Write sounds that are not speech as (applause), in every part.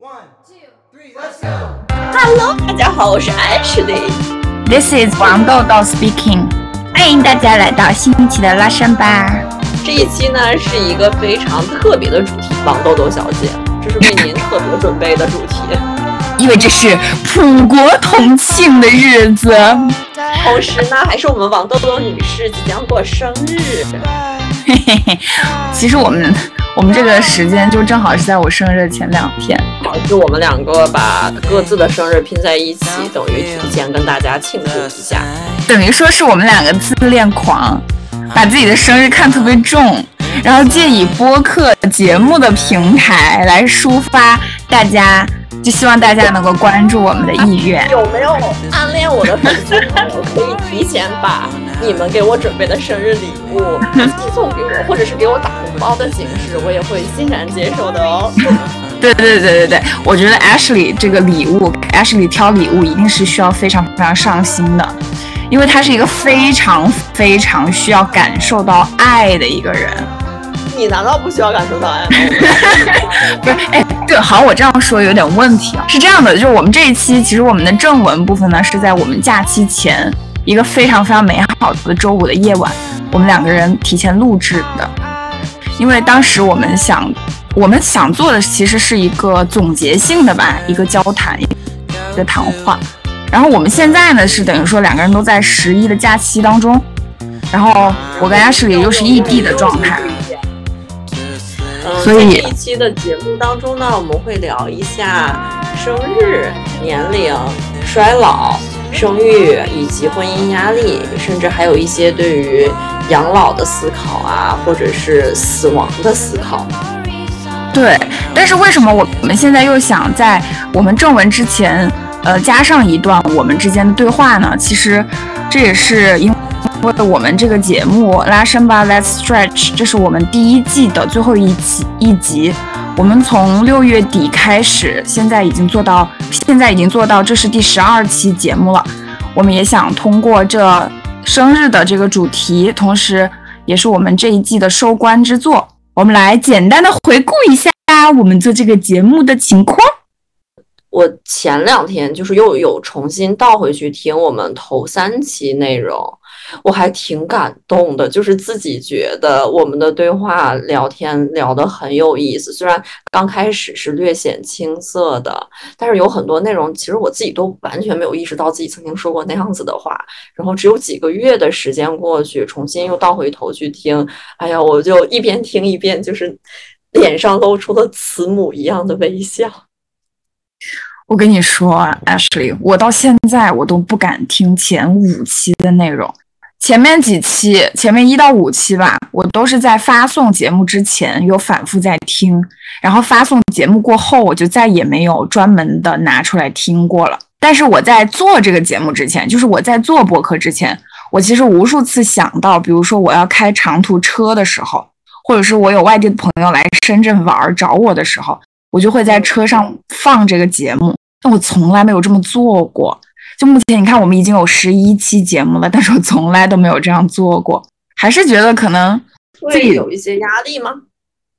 One, two, three, let's go. Hello，大家好，我是 Ashley。This is 王豆豆 speaking，欢迎大家来到新一期的拉伸吧。这一期呢是一个非常特别的主题，王豆豆小姐，这是为您特别准备的主题。(laughs) 因为这是普国同庆的日子，同时呢，还是我们王豆豆女士即将过生日。嘿嘿嘿。其实我们我们这个时间就正好是在我生日前两天，好，是我们两个把各自的生日拼在一起，等于提前跟大家庆祝一下。等于说是我们两个自恋狂，把自己的生日看特别重，然后借以播客节目的平台来抒发大家，就希望大家能够关注我们的意愿。有没有暗恋我的粉丝我可以提前把你们给我准备的生日礼物 (laughs) 寄送给我，或者是给我打红包的形式，我也会欣然接受的哦。(laughs) 对对对对对，我觉得 Ashley 这个礼物，Ashley 挑礼物一定是需要非常非常上心的，因为他是一个非常非常需要感受到爱的一个人。你难道不需要感受到爱吗？(laughs) 不是，哎，对，好像，我这样说有点问题啊。是这样的，就是我们这一期其实我们的正文部分呢是在我们假期前一个非常非常美好的周五的夜晚，我们两个人提前录制的，因为当时我们想。我们想做的其实是一个总结性的吧，一个交谈，一个谈话。然后我们现在呢是等于说两个人都在十一的假期当中，然后我跟 Ashley 又是异地的状态，嗯，所以在这一期的节目当中呢，我们会聊一下生日、年龄、衰老、生育以及婚姻压力，甚至还有一些对于养老的思考啊，或者是死亡的思考。对，但是为什么我我们现在又想在我们正文之前，呃，加上一段我们之间的对话呢？其实这也是因为我们这个节目拉伸吧，Let's Stretch，这是我们第一季的最后一集一集。我们从六月底开始，现在已经做到，现在已经做到，这是第十二期节目了。我们也想通过这生日的这个主题，同时也是我们这一季的收官之作。我们来简单的回顾一下我们做这个节目的情况。我前两天就是又有重新倒回去听我们头三期内容，我还挺感动的，就是自己觉得我们的对话聊天聊得很有意思。虽然刚开始是略显青涩的，但是有很多内容其实我自己都完全没有意识到自己曾经说过那样子的话。然后只有几个月的时间过去，重新又倒回头去听，哎呀，我就一边听一边就是脸上露出了慈母一样的微笑。我跟你说，Ashley，我到现在我都不敢听前五期的内容，前面几期，前面一到五期吧，我都是在发送节目之前有反复在听，然后发送节目过后，我就再也没有专门的拿出来听过了。但是我在做这个节目之前，就是我在做播客之前，我其实无数次想到，比如说我要开长途车的时候，或者是我有外地的朋友来深圳玩找我的时候。我就会在车上放这个节目，但我从来没有这么做过。就目前你看，我们已经有十一期节目了，但是我从来都没有这样做过，还是觉得可能自己有一些压力吗？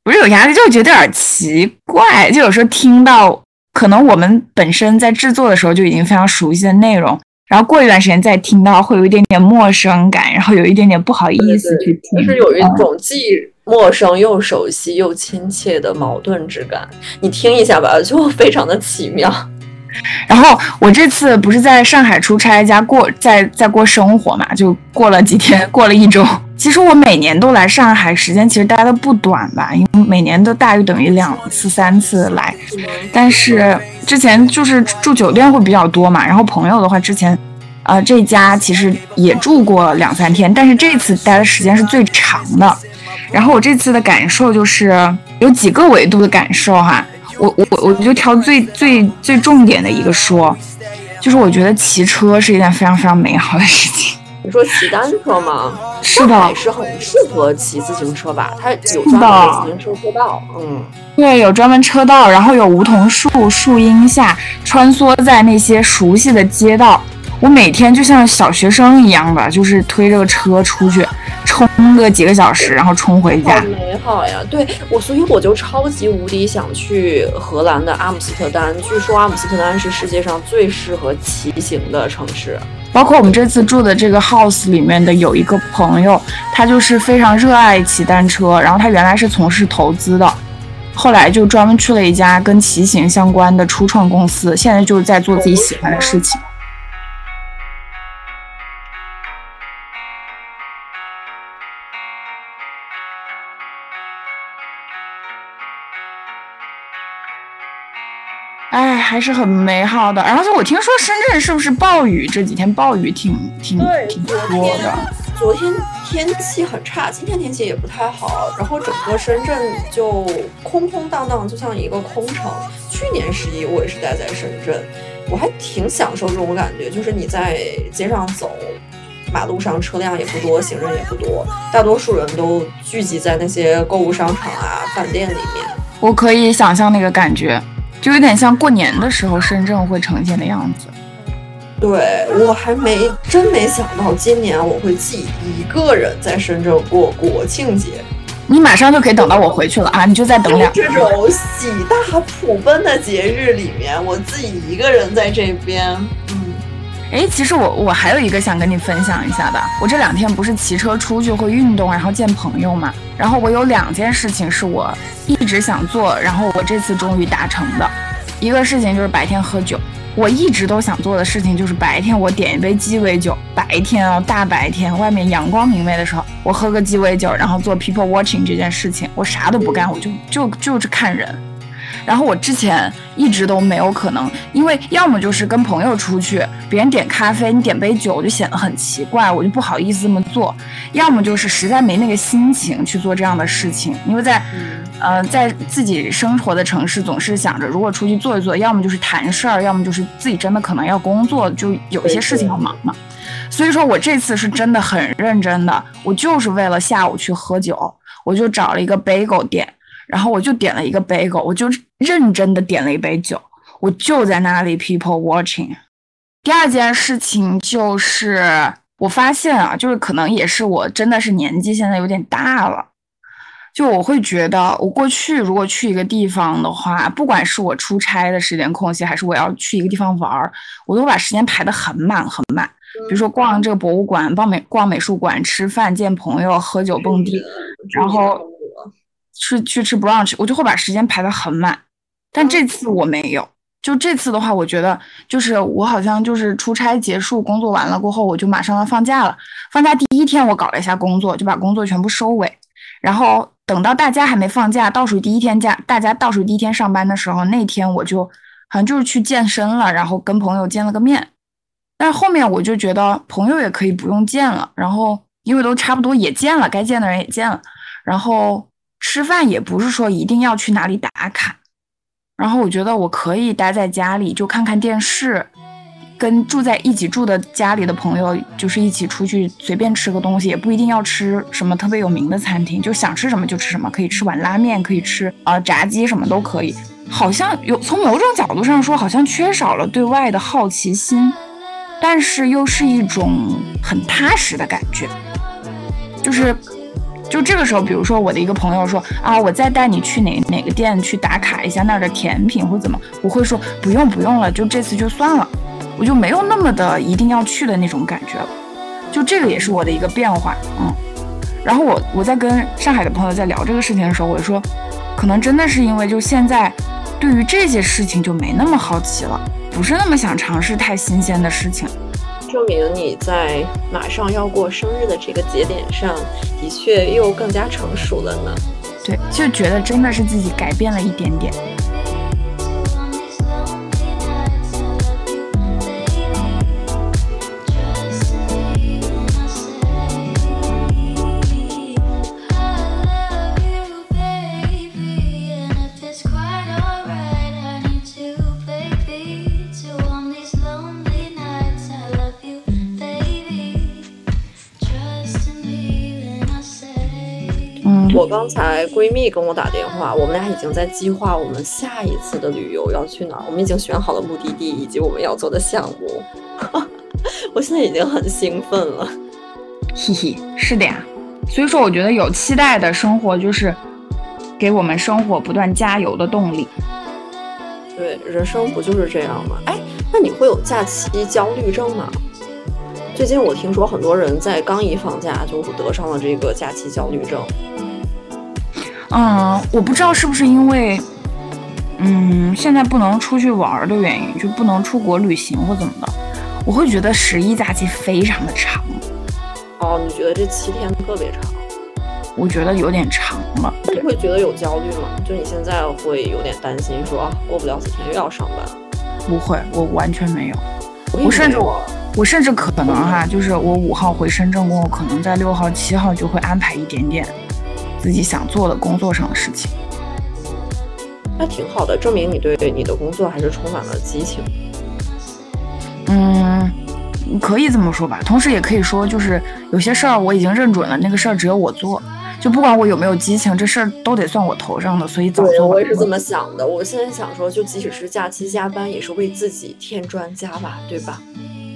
不是有压力，就觉得有点奇怪。就有时候听到，可能我们本身在制作的时候就已经非常熟悉的内容，然后过一段时间再听到，会有一点点陌生感，然后有一点点不好意思去听，就是有一种既陌生又熟悉又亲切的矛盾之感，你听一下吧，就非常的奇妙。然后我这次不是在上海出差加过在在过生活嘛，就过了几天，过了一周。其实我每年都来上海，时间其实待的不短吧，因为每年都大于等于两次三次来。但是之前就是住酒店会比较多嘛，然后朋友的话之前，呃这家其实也住过两三天，但是这次待的时间是最长的。然后我这次的感受就是有几个维度的感受哈，我我我就挑最最最重点的一个说，就是我觉得骑车是一件非常非常美好的事情。(laughs) 你说骑单车吗？是的，是很适合骑自行车吧？它有专门的自行车车道，嗯，对，有专门车道，然后有梧桐树树荫下穿梭在那些熟悉的街道。我每天就像小学生一样的，就是推着个车出去。冲个几个小时，然后冲回家。好美好呀！对我，所以我就超级无敌想去荷兰的阿姆斯特丹。据说阿姆斯特丹是世界上最适合骑行的城市。包括我们这次住的这个 house 里面的有一个朋友，他就是非常热爱骑单车，然后他原来是从事投资的，后来就专门去了一家跟骑行相关的初创公司，现在就是在做自己喜欢的事情。还是很美好的。然后我听说深圳是不是暴雨？这几天暴雨挺挺挺多的。昨天天气很差，今天天气也不太好。然后整个深圳就空空荡荡，就像一个空城。去年十一我也是待在深圳，我还挺享受这种感觉，就是你在街上走，马路上车辆也不多，行人也不多，大多数人都聚集在那些购物商场啊、饭店里面。我可以想象那个感觉。就有点像过年的时候深圳会呈现的样子。对我还没真没想到今年我会自己一个人在深圳过国庆节。你马上就可以等到我回去了啊！你就再等两。这种喜大普奔的节日里面，我自己一个人在这边。哎，其实我我还有一个想跟你分享一下的。我这两天不是骑车出去会运动，然后见朋友嘛。然后我有两件事情是我一直想做，然后我这次终于达成的。一个事情就是白天喝酒，我一直都想做的事情就是白天我点一杯鸡尾酒，白天哦大白天外面阳光明媚的时候，我喝个鸡尾酒，然后做 people watching 这件事情，我啥都不干，我就就就是看人。然后我之前一直都没有可能，因为要么就是跟朋友出去，别人点咖啡，你点杯酒就显得很奇怪，我就不好意思这么做；要么就是实在没那个心情去做这样的事情，因为在，呃，在自己生活的城市，总是想着如果出去坐一坐，要么就是谈事儿，要么就是自己真的可能要工作，就有一些事情要忙嘛。所以说我这次是真的很认真的，我就是为了下午去喝酒，我就找了一个 bagel 店。然后我就点了一个 bagel，我就认真的点了一杯酒，我就在那里 people watching。第二件事情就是我发现啊，就是可能也是我真的是年纪现在有点大了，就我会觉得我过去如果去一个地方的话，不管是我出差的时间空隙，还是我要去一个地方玩儿，我都把时间排得很满很满。比如说逛这个博物馆、逛美逛美术馆、吃饭、见朋友、喝酒、蹦迪，然后。去去吃 brunch，我就会把时间排得很满，但这次我没有。就这次的话，我觉得就是我好像就是出差结束，工作完了过后，我就马上要放假了。放假第一天，我搞了一下工作，就把工作全部收尾。然后等到大家还没放假，倒数第一天假，大家倒数第一天上班的时候，那天我就好像就是去健身了，然后跟朋友见了个面。但是后面我就觉得朋友也可以不用见了，然后因为都差不多也见了，该见的人也见了，然后。吃饭也不是说一定要去哪里打卡，然后我觉得我可以待在家里就看看电视，跟住在一起住的家里的朋友就是一起出去随便吃个东西，也不一定要吃什么特别有名的餐厅，就想吃什么就吃什么，可以吃碗拉面，可以吃啊炸鸡什么都可以。好像有从某种角度上说，好像缺少了对外的好奇心，但是又是一种很踏实的感觉，就是。就这个时候，比如说我的一个朋友说啊，我再带你去哪哪个店去打卡一下那儿的甜品或怎么，我会说不用不用了，就这次就算了，我就没有那么的一定要去的那种感觉了。就这个也是我的一个变化，嗯。然后我我在跟上海的朋友在聊这个事情的时候，我说，可能真的是因为就现在对于这些事情就没那么好奇了，不是那么想尝试太新鲜的事情。证明你在马上要过生日的这个节点上，的确又更加成熟了呢。对，就觉得真的是自己改变了一点点。我刚才闺蜜跟我打电话，我们俩已经在计划我们下一次的旅游要去哪儿。我们已经选好了目的地以及我们要做的项目。(laughs) 我现在已经很兴奋了，嘿嘿，是的呀。所以说，我觉得有期待的生活就是给我们生活不断加油的动力。对，人生不就是这样吗？哎，那你会有假期焦虑症吗？最近我听说很多人在刚一放假就得上了这个假期焦虑症。嗯，我不知道是不是因为，嗯，现在不能出去玩的原因，就不能出国旅行或怎么的，我会觉得十一假期非常的长。哦，你觉得这七天特别长？我觉得有点长了。那你会觉得有焦虑吗？就你现在会有点担心，说啊，过不了几天又要上班？不会，我完全没有。我我甚至我我甚至可能哈，就是我五号回深圳过后，可能在六号、七号就会安排一点点自己想做的工作上的事情。那挺好的，证明你对你的工作还是充满了激情。嗯，可以这么说吧。同时也可以说，就是有些事儿我已经认准了，那个事儿只有我做，就不管我有没有激情，这事儿都得算我头上的，所以早做我也是这么想的。我现在想说，就即使是假期加班，也是为自己添砖加瓦，对吧？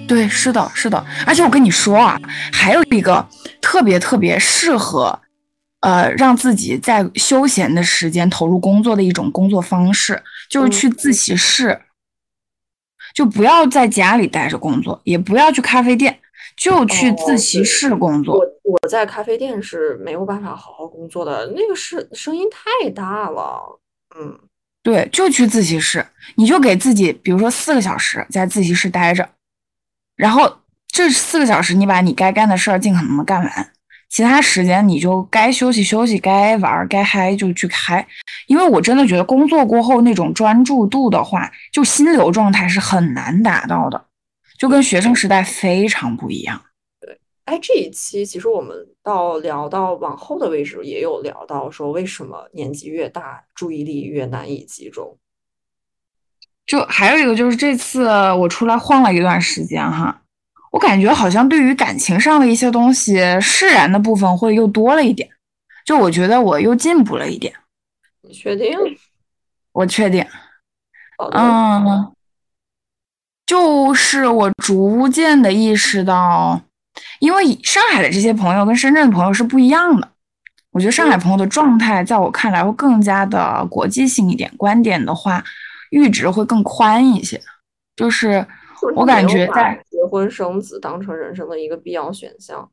对，是的，是的，而且我跟你说啊，还有一个特别特别适合，呃，让自己在休闲的时间投入工作的一种工作方式，就是去自习室，就不要在家里待着工作，也不要去咖啡店，就去哦自习室工作。我我在咖啡店是没有办法好好工作的，那个是声音太大了。嗯，对，就去自习室，你就给自己，比如说四个小时在自习室待着，然后这四个小时你把你该干的事儿尽可能的干完，其他时间你就该休息休息，该玩儿该嗨就去嗨。因为我真的觉得工作过后那种专注度的话，就心流状态是很难达到的，就跟学生时代非常不一样。对哎，这一期其实我们到聊到往后的位置，也有聊到说为什么年纪越大，注意力越难以集中。就还有一个就是这次我出来晃了一段时间哈，我感觉好像对于感情上的一些东西释然的部分会又多了一点，就我觉得我又进步了一点，你确定？我确定，嗯，就是我逐渐的意识到，因为上海的这些朋友跟深圳的朋友是不一样的，我觉得上海朋友的状态在我看来会更加的国际性一点，观点的话阈值会更宽一些，就是。我感觉在结婚生子当成人生的一个必要选项。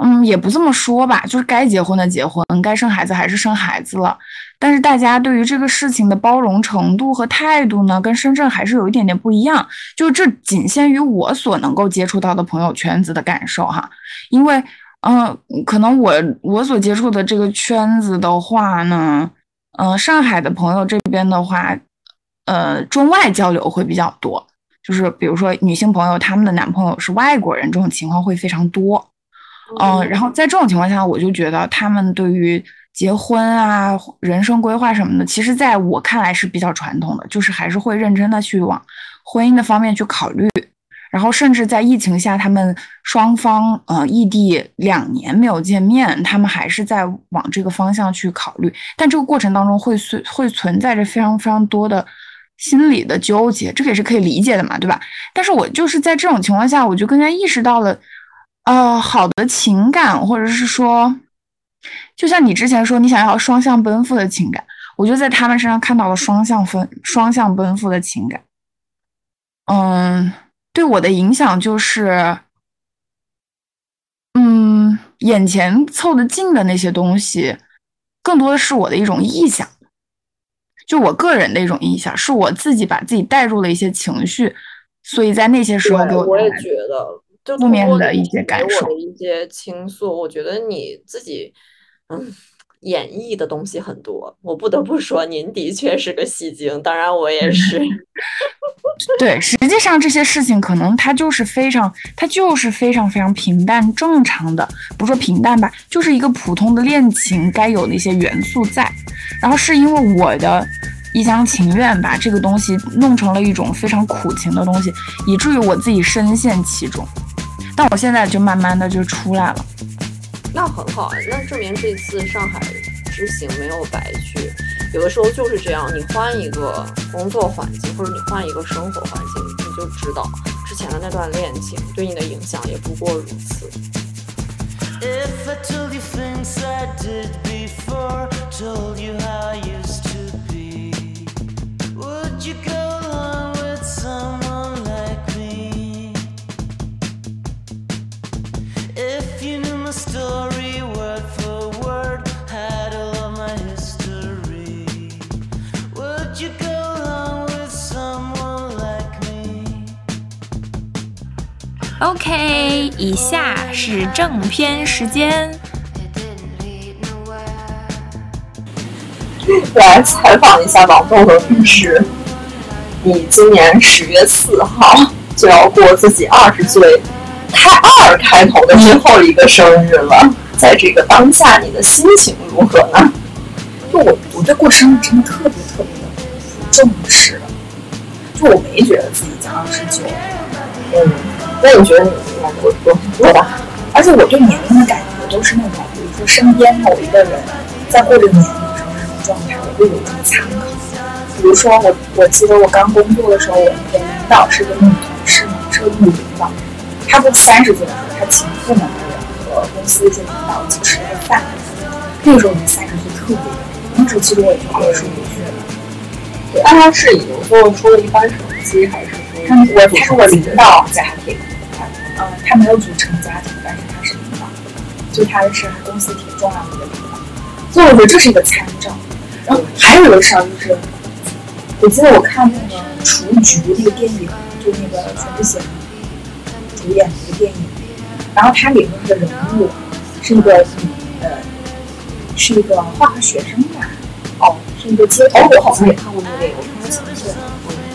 嗯，也不这么说吧，就是该结婚的结婚，该生孩子还是生孩子了。但是大家对于这个事情的包容程度和态度呢，跟深圳还是有一点点不一样。就这仅限于我所能够接触到的朋友圈子的感受哈，因为嗯、可能我我所接触的这个圈子的话呢，嗯、上海的朋友这边的话，呃，中外交流会比较多。就是比如说女性朋友，她们的男朋友是外国人，这种情况会非常多。嗯，然后在这种情况下，我就觉得他们对于结婚啊、人生规划什么的，其实在我看来是比较传统的，就是还是会认真的去往婚姻的方面去考虑。然后甚至在疫情下，他们双方呃异地两年没有见面，他们还是在往这个方向去考虑。但这个过程当中会存会存在着非常非常多的心理的纠结，这个也是可以理解的嘛，对吧？但是我就是在这种情况下，我就更加意识到了。呃，好的情感，或者是说，就像你之前说你想要双向奔赴的情感，我就在他们身上看到了双向分、双向奔赴的情感。嗯，对我的影响就是，嗯，眼前凑得近的那些东西，更多的是我的一种臆想，就我个人的一种印象，是我自己把自己带入了一些情绪，所以在那些时候给对，我带来觉得，就负面的一些感受。一些倾诉，我觉得你自己，嗯，演绎的东西很多。我不得不说，您的确是个戏精，当然我也是。(laughs) (laughs) 对，实际上这些事情可能它就是非常，它就是非常非常平淡正常的，不说平淡吧，就是一个普通的恋情该有的一些元素在。然后是因为我的一厢情愿把这个东西弄成了一种非常苦情的东西，以至于我自己深陷其中。但我现在就慢慢的就出来了。那很好啊，那证明这次上海之行没有白去。有的时候就是这样，你换一个工作环境，或者你换一个生活环境，你就知道之前的那段恋情对你的影响也不过如此。If I story word for word, had all of my history, would you go along with someone like me? OK，以下是正片时间。It didn't lead nowhere. 来采访一下王豆豆女士，你今年十月四号就要过自己二十岁开二开头的最后一个生日了，在这个当下，你的心情如何呢？就我我对过生日真的特别特别的不重视，就我没觉得自己才二十九，嗯，那你觉得你应该多多多大？而且我对年龄的感觉都是那种，比如说身边某一个人在过这个年龄的时候是什么状态，我会有一种参考。比如说我我记得我刚工作的时候，我的领导是个女同事嘛，是个女领导，他不三十岁的时候，他请部门的人和公司一些领导一起吃了个饭，那个时候我三十岁特别大，那时其实我已经二十五岁了。对，那他是已经做出了一番成绩，还是说他我他是我领导家庭？嗯，他没有组成家庭，但是他是领导，就他是公司挺重要的一个领导，所以我觉得这是一个参照。然后还有一个事儿就是，我记得我看那个《雏菊》那个电影，就那个全智贤演的一个电影，然后它里面的人物是一个女呃，是一个化学生吧，哦，是一个街头，我好像也看过那个电影，我看过几次。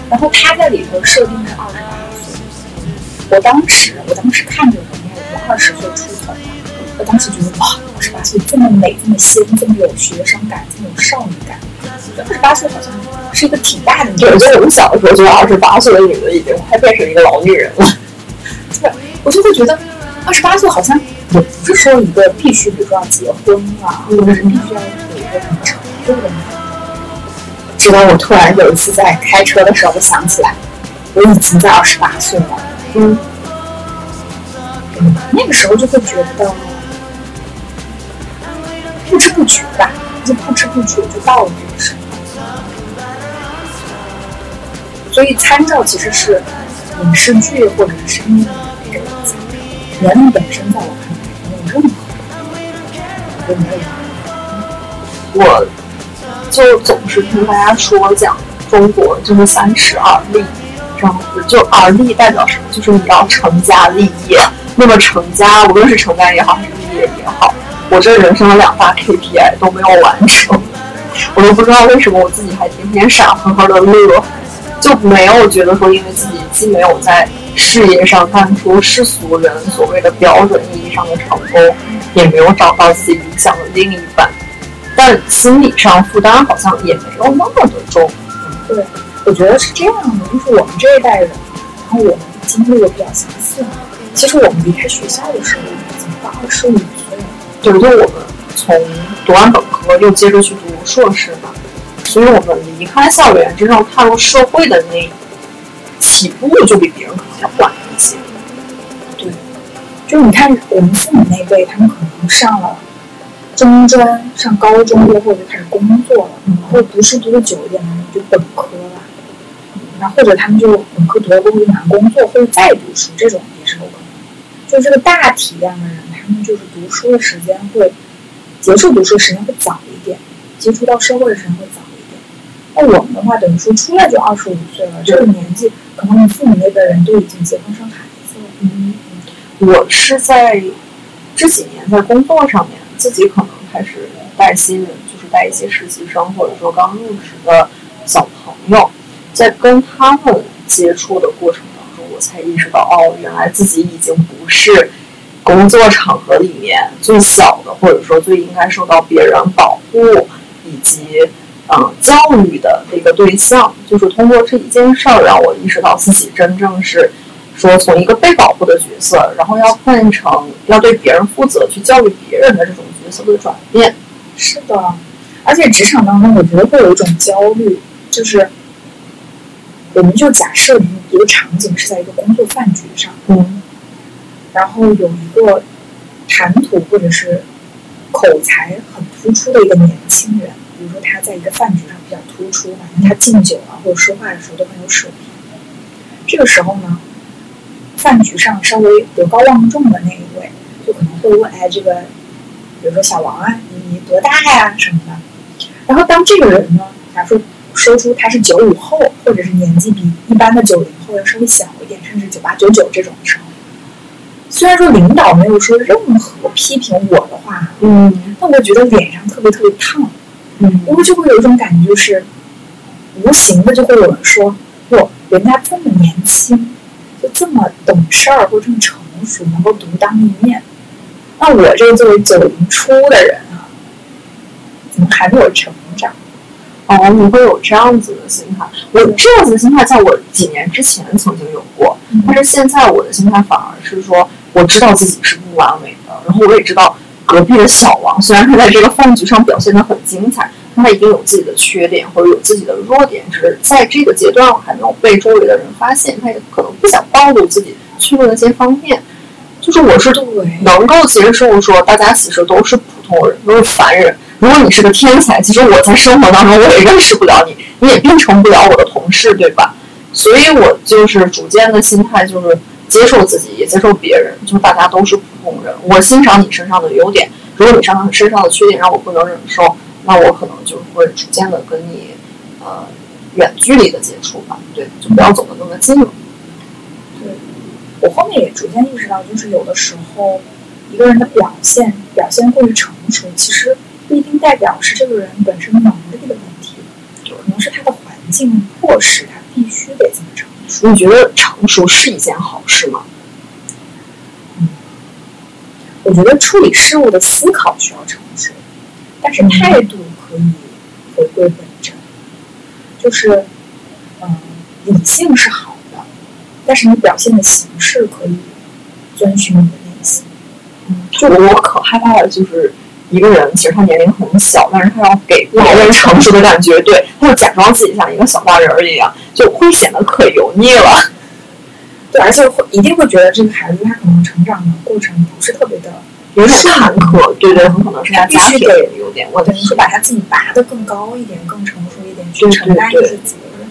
然后他在里头设定是二十八岁。我当时，我当时看着我应该有二十岁出头吧，我当时觉得哇，二十八岁这么美，这么仙，这么有学生感，这么有少女感。二十八岁好像是一个挺大的年对，纪就，我们小的时候，觉得二十八岁的女的已经快变成一个老女人了。对，我就会觉得二十八岁好像也不是说一个必须，比如说要结婚啊，或者是必须要有一个很成就的那种。直到我突然有一次在开车的时候，我想起来，我已经在二十八岁了。嗯，那个时候就会觉得不知不觉吧，就不知不觉就到了这个时候。所以参照其实是影视剧或者是音的给我参照，年龄本身在我看来没有任何的没有我就总是听大家说讲中国就是三十而立，这样子，就而立代表什么？就是你要成家立业。那么成家，无论是成家也好，还是立业也好，我这人生的两大 KPI 都没有完成，(laughs) 我都不知道为什么我自己还天天傻呵呵的乐，就没有觉得说，因为自己既没有在事业上干出世俗人所谓的标准意义上的成功，也没有找到自己理想的另一半。但心理上负担好像也没有那么的重。对，我觉得是这样的，就是我们这一代人，然后我们经历的比较相似。其实我们离开学校的时候，已经到二十五岁了。对，就我们从读完本科又接着去读硕士嘛，所以我们离开校园真正踏入社会的那起步就比别人可能要晚一些。对就你看我们父母那辈，他们可能上了中专、上高中过后就开始工作了，然后读书读的久一点的就本科了，然后或者他们就本科读了过后就马上工作，或者再读书，这种也是有可能。就这个大体量的人，他们就是读书的时间会结束读书时间会早一点，接触到社会的时间会早。那我们的话，等于说出来就二十五岁了，这个年纪，可能你父母那辈人都已经结婚生孩子了。嗯，我是在这几年在工作上面，自己可能开始带新人，就是带一些实习生或者说刚入职的小朋友，在跟他们接触的过程当中，我才意识到，哦，原来自己已经不是工作场合里面最小的，或者说最应该受到别人保护以及嗯教育的这个对象。就是通过这一件事儿，让我意识到自己真正是。说从一个被保护的角色，然后要换成要对别人负责、去教育别人的这种角色的转变。是的，而且职场当中，我觉得会有一种焦虑，就是我们就假设一个场景是在一个工作饭局上，嗯然后有一个谈吐或者是口才很突出的一个年轻人，比如说他在一个饭局上比较突出，反正他敬酒啊或者说话的时候都很有水平。这个时候呢，饭局上稍微德高望重的那一位，就可能会问：“哎，这个，比如说小王啊，你多大呀？什么的。”然后当这个人呢，假如说说出他是九五后，或者是年纪比一般的九零后要稍微小一点，甚至九八九九这种的时候，虽然说领导没有说任何批评我的话，嗯但我觉得脸上特别特别烫，嗯因为就会有一种感觉，就是无形的就会有人说，哟，人家这么年轻，就这么懂事儿或者这么成熟，能够独当一面。那我这个作为九零初的人啊，怎么还没有成长？哦，你会有这样子的心态。我这样子的心态，在我几年之前曾经有过，但是现在我的心态反而是说，我知道自己是不完美的，然后我也知道隔壁的小王，虽然他在这个饭局上表现得很精彩，但他一定有自己的缺点或者有自己的弱点，只是在这个阶段我还没有被周围的人发现，他也可能不想暴露自己脆弱的一些方面。就是我是对，能够接受说大家其实都是普通人，都是凡人。如果你是个天才，其实我在生活当中我也认识不了你，你也变成不了我的同事，对吧？所以我就是逐渐的心态就是接受自己，也接受别人，就是大家都是普通人。我欣赏你身上的优点，如果你身上身上的缺点让我不能忍受，那我可能就会逐渐的跟你呃远距离的接触吧，对，就不要走的那么近了。对我后面也逐渐意识到，就是有的时候一个人的表现表现过于成熟，其实不一定代表是这个人本身能力的问题，可能是他的环境迫使他必须得这么成熟。你觉得成熟是一件好事吗？我觉得处理事物的思考需要成熟，但是态度可以回归本真。就是，嗯，理性是好的，但是你表现的形式可以遵循你的内心。嗯就我可害怕的就是一个人，其实他年龄很小，但是他要给别人成熟的感觉，对，他就假装自己像一个小大人儿一样，就会显得可油腻了。对，而且会一定会觉得这个孩子他可能成长的过程不是特别的，有点坎坷，对对，很可能是他家庭有点问题等于。说把他自己拔得更高一点，更成熟一点，去承担一对些责任。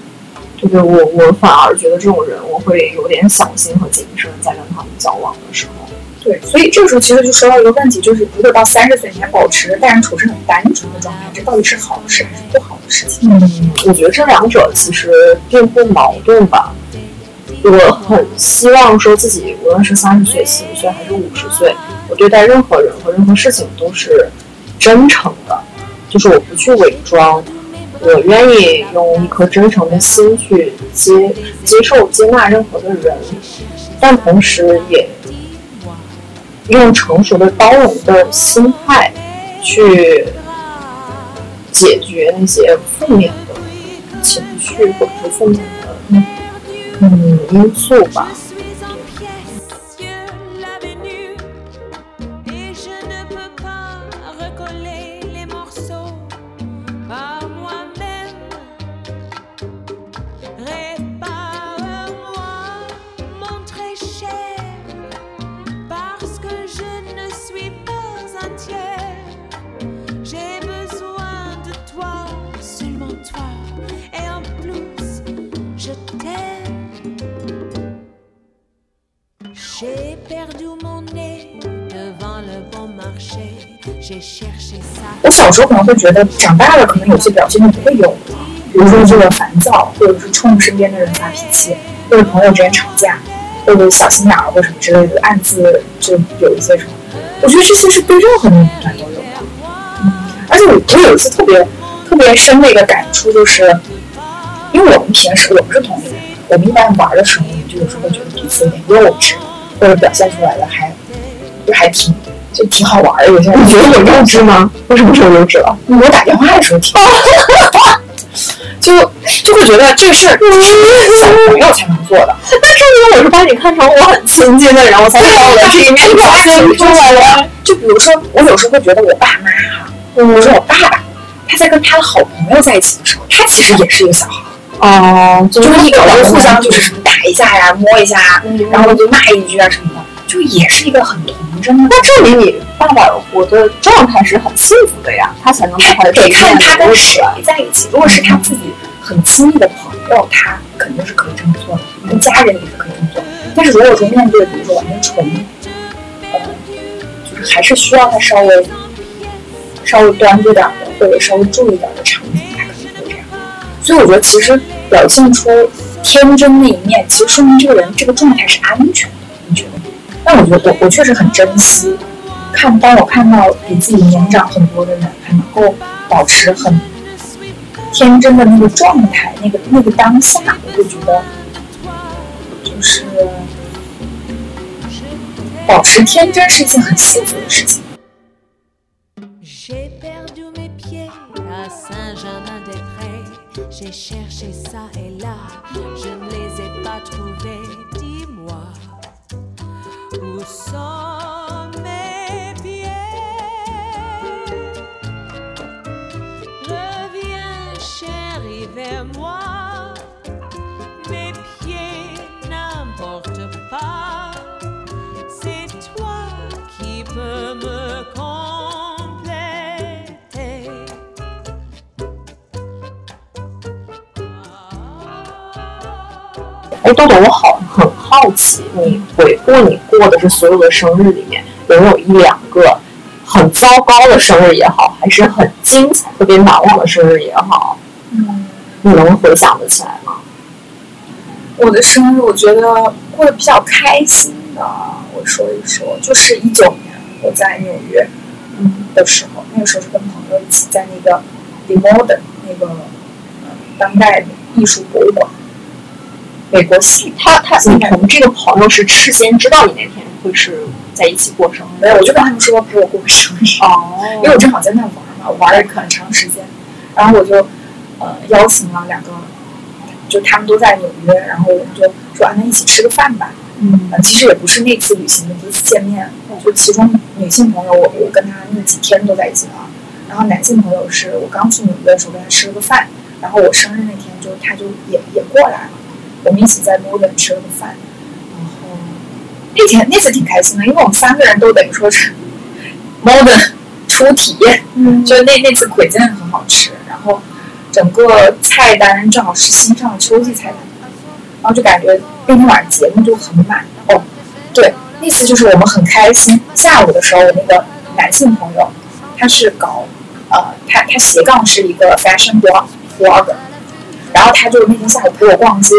对对，我我反而觉得这种人，我会有点小心和谨慎，在跟他们交往的时候。对，所以这个时候其实就说到一个问题，就是如果到三十岁你还保持待人处事很单纯的状态，这到底是好事还是不好的事情？嗯，我觉得这两者其实并不矛盾吧。我很希望说自己无论是三十岁、四十岁还是五十岁，我对待任何人和任何事情都是真诚的，就是我不去伪装，我愿意用一颗真诚的心去接接受、接纳任何的人，但同时也用成熟的、包容的心态去解决那些负面的情绪或者是负面的嗯嗯因素吧。我小时候可能会觉得，长大了可能有些表现就不会有了，比如说这个烦躁，或者是冲身边的人发脾气，或者朋友之间吵架，或者小心眼儿或什么之类的，暗自就有一些什么。我觉得这些是对任何年龄段都有的。而且我我有一次特别特别深的一个感触，就是因为我们平时我们是同龄人，我们一般玩的时候，就有时候会觉得彼此有点幼稚，或者表现出来的还就还挺就挺好玩的。有些人你觉得我幼稚吗？为什么是我幼稚了？我打电话的时候挺，就就会觉得这事儿是小朋友才能做的。但是因为我是把你看成我很亲近的人，我才到我的这一面表现出来了。就比如说，我有时候会觉得我爸妈哈，我说我爸爸，他在跟他的好朋友在一起的时候，他其实也是一个小孩，哦，就就是一搞就互相就是什么打一下呀、摸一下，然后就骂一句啊什么的，就也是一个很童真的。那证明你爸爸我的状态是很幸福的呀，他才能把他的得看他跟谁。在一起。如果是他自己很亲密的朋友，他肯定是可以这么做的，跟家人也是可以这么做。但是如果说面对比如说完全纯，呃，就是还是需要他稍微稍微端着点儿的，或者稍微注意点儿的场景，他可能会这样。所以我觉得其实表现出天真那一面，其实说明这个人这个状态是安全的，你觉得？但我觉得我我确实很珍惜，看当我看到比自己年长很多的人还能够保持很天真的那个状态，那个那个当下，我会觉得就是保持天真是一件很幸福的事情。J'ai cherché ça et là, je ne les ai pas trouvés. Dis-moi, où sont mes pieds? Reviens, chérie, vers moi. 哎，豆豆，我好很好奇，你回顾你过的这所有的生日里面，有没有一两个很糟糕的生日也好，还是很精彩、特别难忘的生日也好，嗯，你能回想得起来吗？我的生日我觉得过得比较开心的，我说一说，就是一九年我在纽约，嗯的时候，那个时候是跟朋友一起在那个 The Modern 那个呃当代艺术博物馆，美国系他他，你们这个朋友是事先知道你那天会是在一起过生日？没有，我就跟他们说陪我过个生日，哦。因为我正好在那玩嘛，玩了很长时间，然后我就呃邀请了两个，就他们都在纽约，然后我们就说啊，那一起吃个饭吧。嗯。呃，其实也不是那次旅行的第一次见面，就其中女性朋友我我跟她那几天都在一起玩，然后男性朋友是我刚去纽约的时候跟他吃了个饭，然后我生日那天就他就也也过来了，我们一起在墨尔本吃了个饭，然后那天那次挺开心的，因为我们三个人都等于说是 Modern 初体验，嗯就那那次葵真的很好吃，然后整个菜单正好是新上的秋季菜单，然后就感觉那天晚上节目就很满哦。对，那次就是我们很开心。下午的时候，我那个男性朋友，他是搞呃，他他斜杠是一个 fashion blog blogger，然后他就那天下午陪我逛街，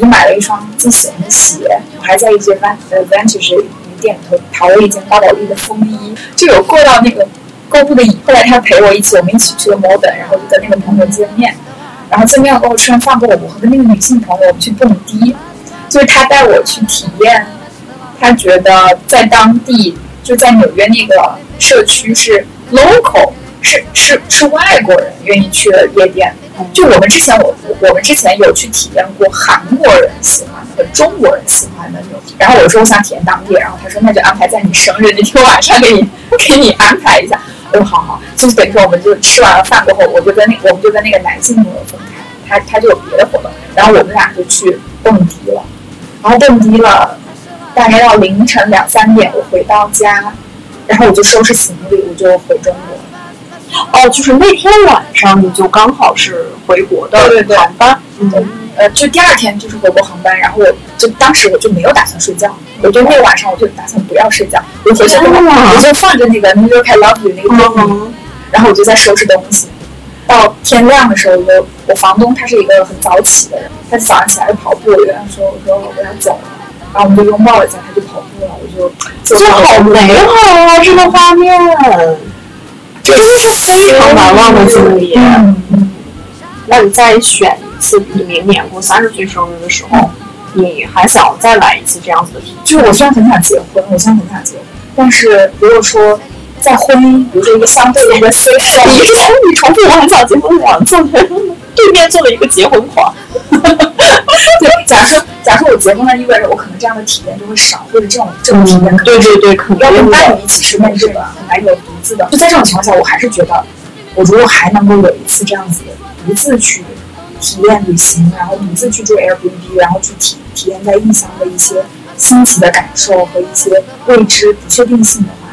我买了一双自己喜欢的鞋，我还在一些 van 呃 vintage 鱼店里头淘了一件巴宝莉的风衣，就有过到那个购物的瘾。后来他陪我一起，我们一起去了 Modern，然后就跟那个朋友见面，然后见面了跟我吃完饭过后，我和那个女性朋友我们去蹦迪，就是他带我去体验，他觉得在当地就在纽约那个社区是 local，是是是外国人愿意去的夜店。就我们之前我我们之前有去体验过韩国人喜欢的和中国人喜欢的那种，然后我说我想体验当地，然后他说那就安排在你生日那天晚上给你 (laughs) 给你安排一下。我说好好，就是等于说我们就吃完了饭过后，我就跟那我们就跟那个男性朋友分开，他他就有别的活动，然后我们俩就去蹦迪了，然后蹦迪了，大概到凌晨两三点，我回到家，然后我就收拾行李，我就回中国。哦，就是那天晚上你就刚好是回国的对对对航班，嗯，呃，就第二天就是回国航班，然后我就当时我就没有打算睡觉，我就那个晚上我就打算不要睡觉，我回家真的吗我就放着那个《New York I Love You》那个电影，嗯然后我就在收拾东西。到天亮的时候，我我房东他是一个很早起的人，他早上起来就跑步，我就跟他说我说我要走了，然后我们就拥抱了一下，他就跑步了，我就就这好美好啊！这个画面，非常难忘的经历。那你再选一次，明年过三十岁生日的时候，你还想再来一次这样子的体验？就我虽然很想结婚，我虽然很想结婚，但是如果说在婚姻，比如说一个相对的一个 social，你你重复我很想结婚两次，对面做了一个结婚狂。(laughs) 对，假设假设我结婚了，意味着我可能这样的体验就会少，或者这种这种体验可能对对对，肯要跟。伴侣一起吃面这个，很难有独自的。就在这种情况下，我还是觉得，我如果还能够有一次这样子独自去体验旅行，然后独自去住 Airbnb，然后去体体验在异乡的一些新奇的感受和一些未知不确定性的话，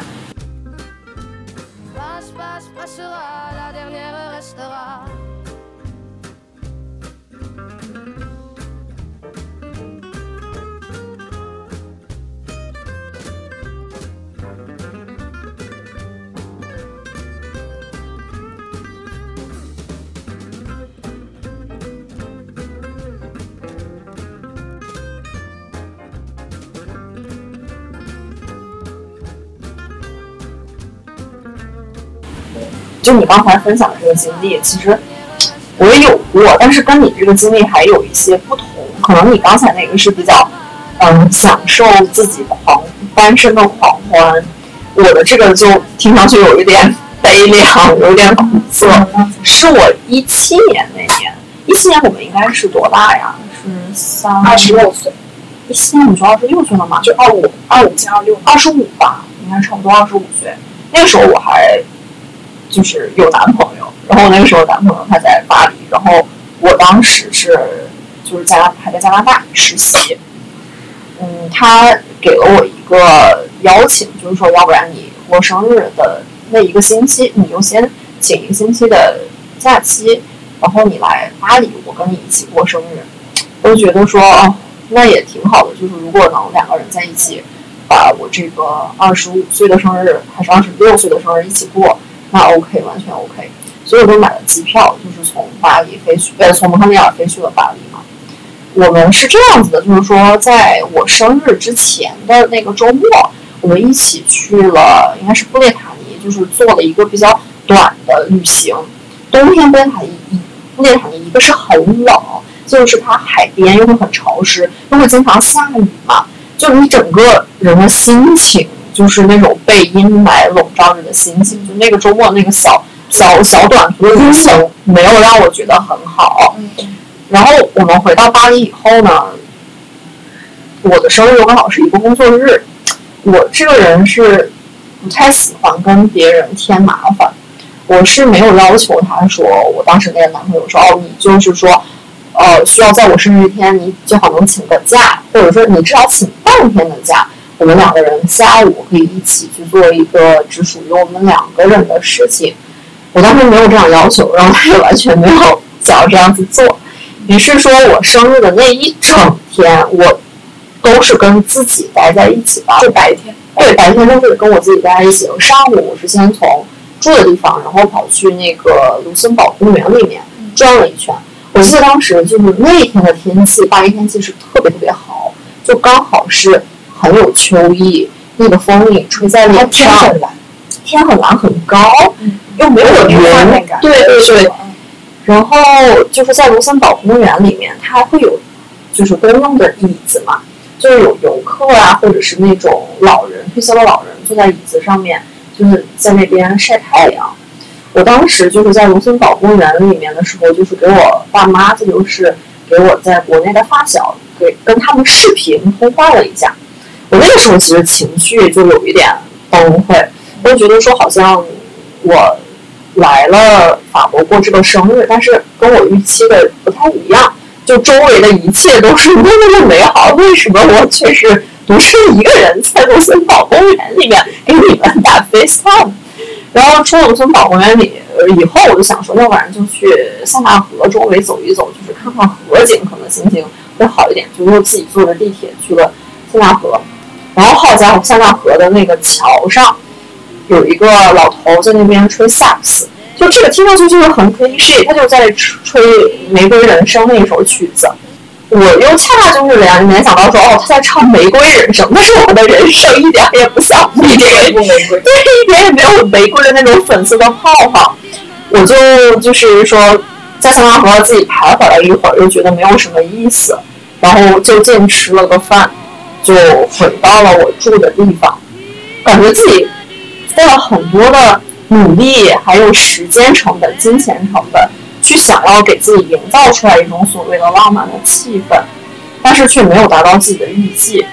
就你刚才分享的这个经历，其实我也有过，但是跟你这个经历还有一些不同。可能你刚才那个是比较，嗯，享受自己狂单身的狂欢，我的这个就听上去有一点悲凉，有点苦涩。是我一七年那年，一七年我们应该是多大呀？是三二十六岁，一七年我们就二十六岁了嘛，就二五二五加二六，二十五吧，应该差不多二十五岁。那个时候我还就是有男朋友，然后那个时候男朋友他在巴黎，然后我当时是就是加拿还在加拿大实习，嗯，他给了我一个邀请，就是说要不然你过生日的那一个星期，你就先请一个星期的假期，然后你来巴黎，我跟你一起过生日。我就觉得说哦，那也挺好的，就是如果能两个人在一起。把我这个二十五岁的生日还是二十六岁的生日一起过，那 OK，完全 OK。所以我就买了机票，就是从巴黎飞去，呃，从蒙特利尔飞去了巴黎嘛。我们是这样子的，就是说，在我生日之前的那个周末，我们一起去了，应该是布列塔尼，就是做了一个比较短的旅行。冬天布列塔尼，布列塔尼一个是很冷，就是它海边又会很潮湿，又会经常下雨嘛。就你整个人的心情，就是那种被阴霾笼罩着的心情。就那个周末那个小小小短途的旅行，没有让我觉得很好。然后我们回到巴黎以后呢，我的生日刚好是一个工作日。我这个人是不太喜欢跟别人添麻烦，我是没有要求他说，我当时那个男朋友说，哦，你就是说。呃，需要在我生日那天，你最好能请个假，或者说你至少请半天的假，我们两个人下午可以一起去做一个只属于我们两个人的事情。我当时没有这样要求，然后他也完全没有想要这样子做。于是说我生日的那一整天，我都是跟自己待在一起的，就白天。对，白天都是跟我自己待在一起。上午我是先从住的地方，然后跑去那个卢森堡公园里面转了一圈。我记得当时就是那一天的天气，巴黎天气是特别特别好，就刚好是很有秋意，那个风也吹在脸上天上，很蓝，天很蓝很高，嗯又没有有云画面感，对对对。嗯然后就是在卢森堡公园里面，它会有就是公用的椅子嘛，就是有游客啊，或者是那种老人退休的老人坐在椅子上面，就是在那边晒太阳。我当时就是在卢森堡公园里面的时候，就是给我爸妈，这就是给我在国内的发小，给跟他们视频通话了一下。我那个时候其实情绪就有一点崩溃，我就觉得说好像我来了法国过这个生日，但是跟我预期的不太一样，就周围的一切都是那么的美好，为什么我却是独身一个人在卢森堡公园里面给你们打 FaceTime？(laughs) 然后出了卢森堡公园里呃以后，我就想说，要不然就去塞纳河周围走一走，就是看看河景，可能心情会好一点。就又自己坐着地铁去了塞纳河，然后好家伙，塞纳河的那个桥上有一个老头在那边吹萨克斯，就这个听上去就是很 cliche，他就在吹《玫瑰人生》那一首曲子。我又恰恰就是联联想到说，哦，他在唱《玫瑰人生》，(laughs) 但是我的人生一点也不像 (laughs) 玫瑰，不玫瑰，(laughs) 对，一点也没有玫瑰的那种粉色的泡泡。我就就是说，在塞纳河自己徘徊了一会儿，又觉得没有什么意思，然后就近吃了个饭，就回到了我住的地方，感觉自己费了很多的努力，还有时间成本、金钱成本，去想要给自己营造出来一种所谓的浪漫的气氛，但是却没有达到自己的预计。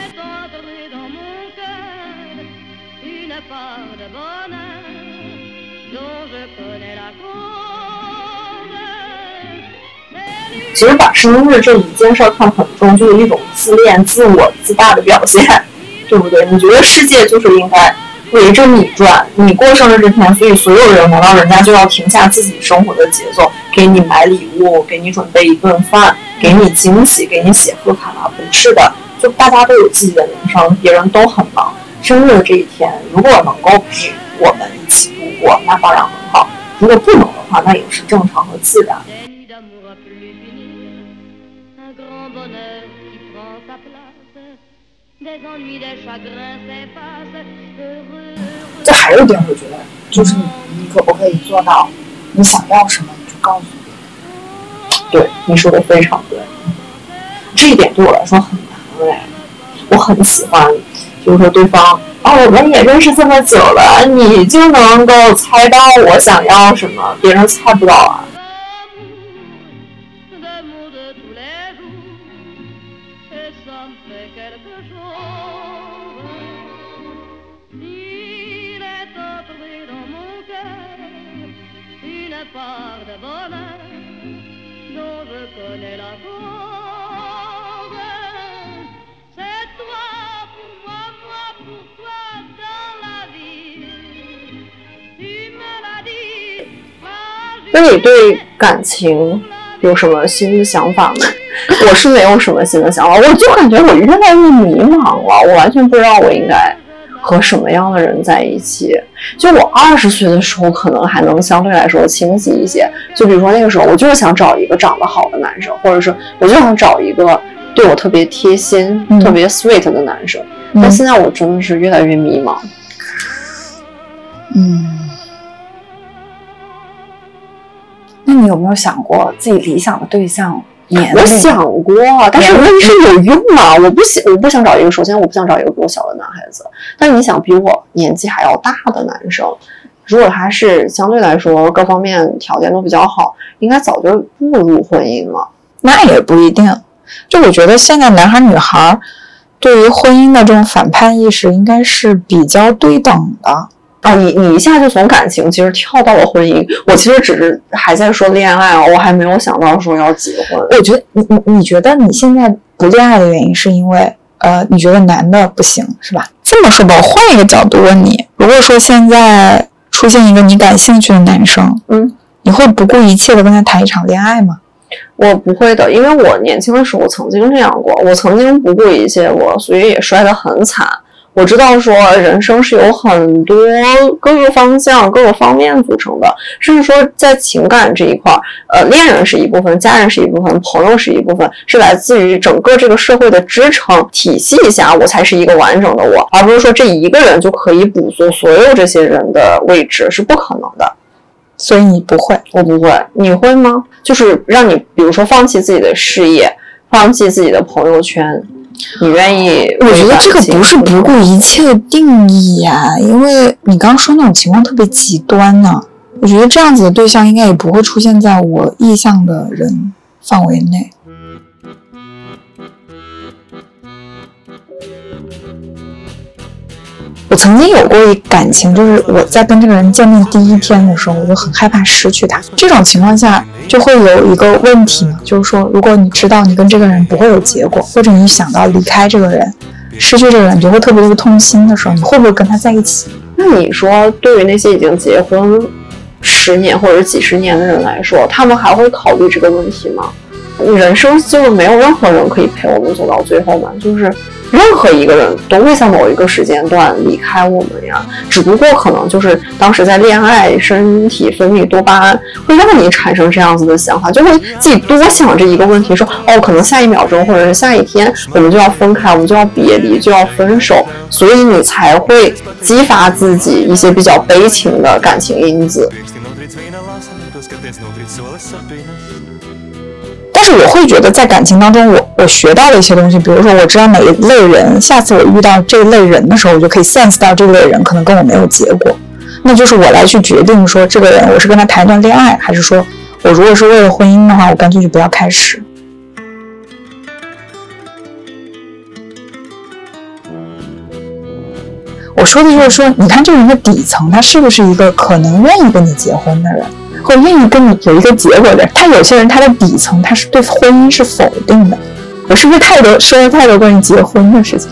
其实把生日这一件事儿看很重，就是一种自恋、自我、自大的表现，对不对？你觉得世界就是应该围着你转，你过生日这天，所以所有人难道人家就要停下自己生活的节奏，给你买礼物，给你准备一顿饭，给你惊喜，给你写贺卡吗？不是的，就大家都有自己的人生，别人都很忙。生日的这一天，如果能够陪我们一起度过，那当然很好；如果不能的话，那也是正常和自然。这还有一点，我觉得就是你你可不可以做到，你想要什么你就告诉别人。对，你说的非常对，这一点对我来说很难哎。我很喜欢，就是说对方啊，我们也认识这么久了，你就能够猜到我想要什么，别人猜不到啊。那你对感情有什么新的想法吗？(coughs) 我是没有什么新的想法，我就感觉我越来越迷茫了，我完全不知道我应该和什么样的人在一起。就我二十岁的时候，可能还能相对来说清晰一些。就比如说那个时候，我就是想找一个长得好的男生，或者是我就想找一个对我特别贴心、嗯特别 sweet 的男生。嗯但现在我真的是越来越迷茫。嗯，那你有没有想过自己理想的对象年龄？我想过，但是问题是有用吗？我不想，我不想找一个，首先我不想找一个比我小的男孩子。但你想比我年纪还要大的男生，如果他是相对来说各方面条件都比较好，应该早就步入婚姻了。那也不一定。就我觉得现在男孩女孩对于婚姻的这种反叛意识应该是比较对等的。哦，你你一下就从感情其实跳到了婚姻，我其实只是还在说恋爱啊，我还没有想到说要结婚。我觉得你你你觉得你现在不恋爱的原因是因为呃你觉得男的不行是吧？这么说吧，我换一个角度问你，如果说现在出现一个你感兴趣的男生，嗯，你会不顾一切的跟他谈一场恋爱吗？我不会的，因为我年轻的时候曾经这样过，我曾经不顾一切过，所以也摔得很惨。我知道说人生是由很多各个方向、各个方面组成的，甚至说在情感这一块儿，呃，恋人是一部分，家人是一部分，朋友是一部分，是来自于整个这个社会的支撑体系下，我才是一个完整的我，而不是说这一个人就可以补足所有这些人的位置，是不可能的。所以你不会。我不会，你会吗？就是让你，比如说放弃自己的事业，放弃自己的朋友圈，你愿意？我觉得这个不是不顾一切的定义呀、因为你刚刚说那种情况特别极端呢、我觉得这样子的对象应该也不会出现在我意向的人范围内。我曾经有过一感情，就是我在跟这个人见面第一天的时候，我就很害怕失去他。这种情况下就会有一个问题嘛，就是说，如果你知道你跟这个人不会有结果，或者你想到离开这个人，失去这个人，你就会特别特别痛心的时候，你会不会跟他在一起？那你说，对于那些已经结婚十年或者几十年的人来说，他们还会考虑这个问题吗？人生就是没有任何人可以陪我们走到最后嘛，就是任何一个人都会在某一个时间段离开我们呀。只不过可能就是当时在恋爱，身体分泌多巴胺，会让你产生这样子的想法，就会自己多想这一个问题，说哦，可能下一秒钟或者是下一天我们就要分开，我们就要别离，就要分手，所以你才会激发自己一些比较悲情的感情因子。但是我会觉得，在感情当中我，我学到了一些东西，比如说，我知道哪一类人，下次我遇到这一类人的时候，我就可以 sense 到这类人可能跟我没有结果，那就是我来去决定说，这个人我是跟他谈一段恋爱，还是说我如果是为了婚姻的话，我干脆就不要开始。我说的就是说，你看这人的底层，他是不是一个可能愿意跟你结婚的人？会愿意跟你有一个结果的人，他有些人他的底层他是对婚姻是否定的。我是不是太多说了太多关于结婚的事情？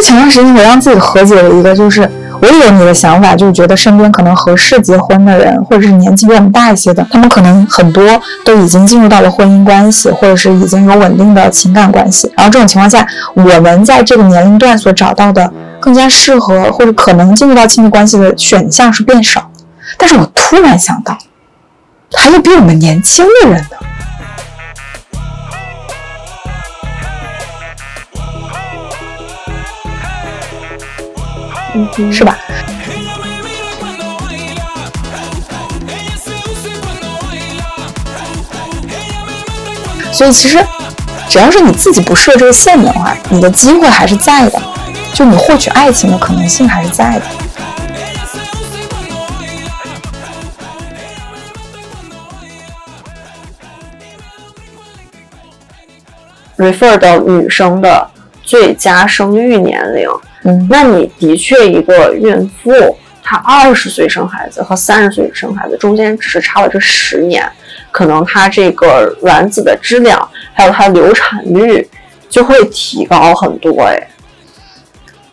前段时间我让自己和解了一个，就是我也有你的想法，就是觉得身边可能合适结婚的人，或者是年纪比我们大一些的，他们可能很多都已经进入到了婚姻关系，或者是已经有稳定的情感关系。然后这种情况下，我们在这个年龄段所找到的更加适合或者可能进入到亲密关系的选项是变少。但是我突然想到，还有比我们年轻的人呢。是吧？所以其实，只要是你自己不设这个限的话，你的机会还是在的，就你获取爱情的可能性还是在的。refer 到女生的最佳生育年龄，嗯，那你的确一个孕妇，她二十岁生孩子和三十岁生孩子中间只是差了这十年，可能她这个卵子的质量还有她流产率就会提高很多，哎，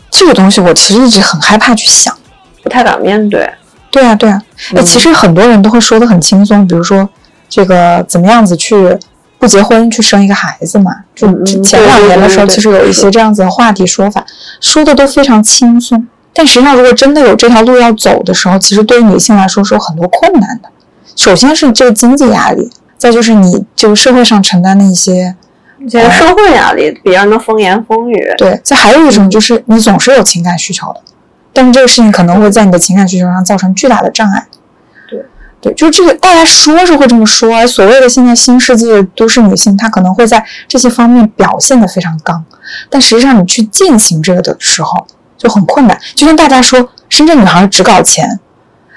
这个东西我其实一直很害怕去想。不太敢面对。对啊，对啊，哎，其实很多人都会说的很轻松，比如说这个怎么样子去不结婚去生一个孩子嘛，就前两年的时候，其实有一些这样子的话题说法，说的都非常轻松。但实际上，如果真的有这条路要走的时候，其实对于女性来说是有很多困难的。首先是这个经济压力，再就是你这个社会上承担的一些，这个社会压力，别人的风言风语，对，再还有一种就是你总是有情感需求的，但是这个事情可能会在你的情感需求上造成巨大的障碍。对，就是这个，大家说是会这么说，所谓的现在新世纪的都市女性，她可能会在这些方面表现的非常刚，但实际上你去践行这个的时候就很困难。就像大家说，深圳女孩只搞钱，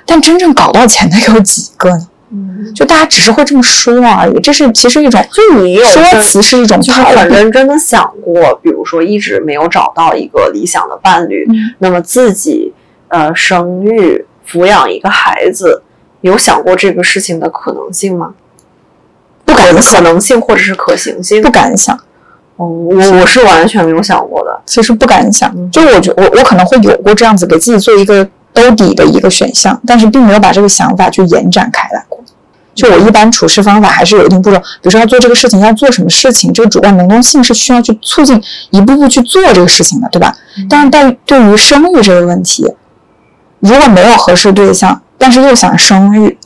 但真正搞到钱的有几个呢？嗯，就大家只是会这么说而已，这是其实一种就你有说辞是一种就是逃避。很认真的想过，比如说一直没有找到一个理想的伴侣，嗯那么自己呃生育抚养一个孩子，有想过这个事情的可能性吗？不敢想可，能性或者是可行性？不敢想。哦，我我是完全没有想过的。其实不敢想，嗯就我觉我我可能会有过这样子给自己做一个兜底的一个选项，但是并没有把这个想法去延展开来过。就我一般处事方法还是有一定步骤，比如说要做这个事情，要做什么事情，这个主观能动性是需要去促进一步步去做这个事情的，对吧？但是在对于生育这个问题，如果没有合适对象，但是又想生育，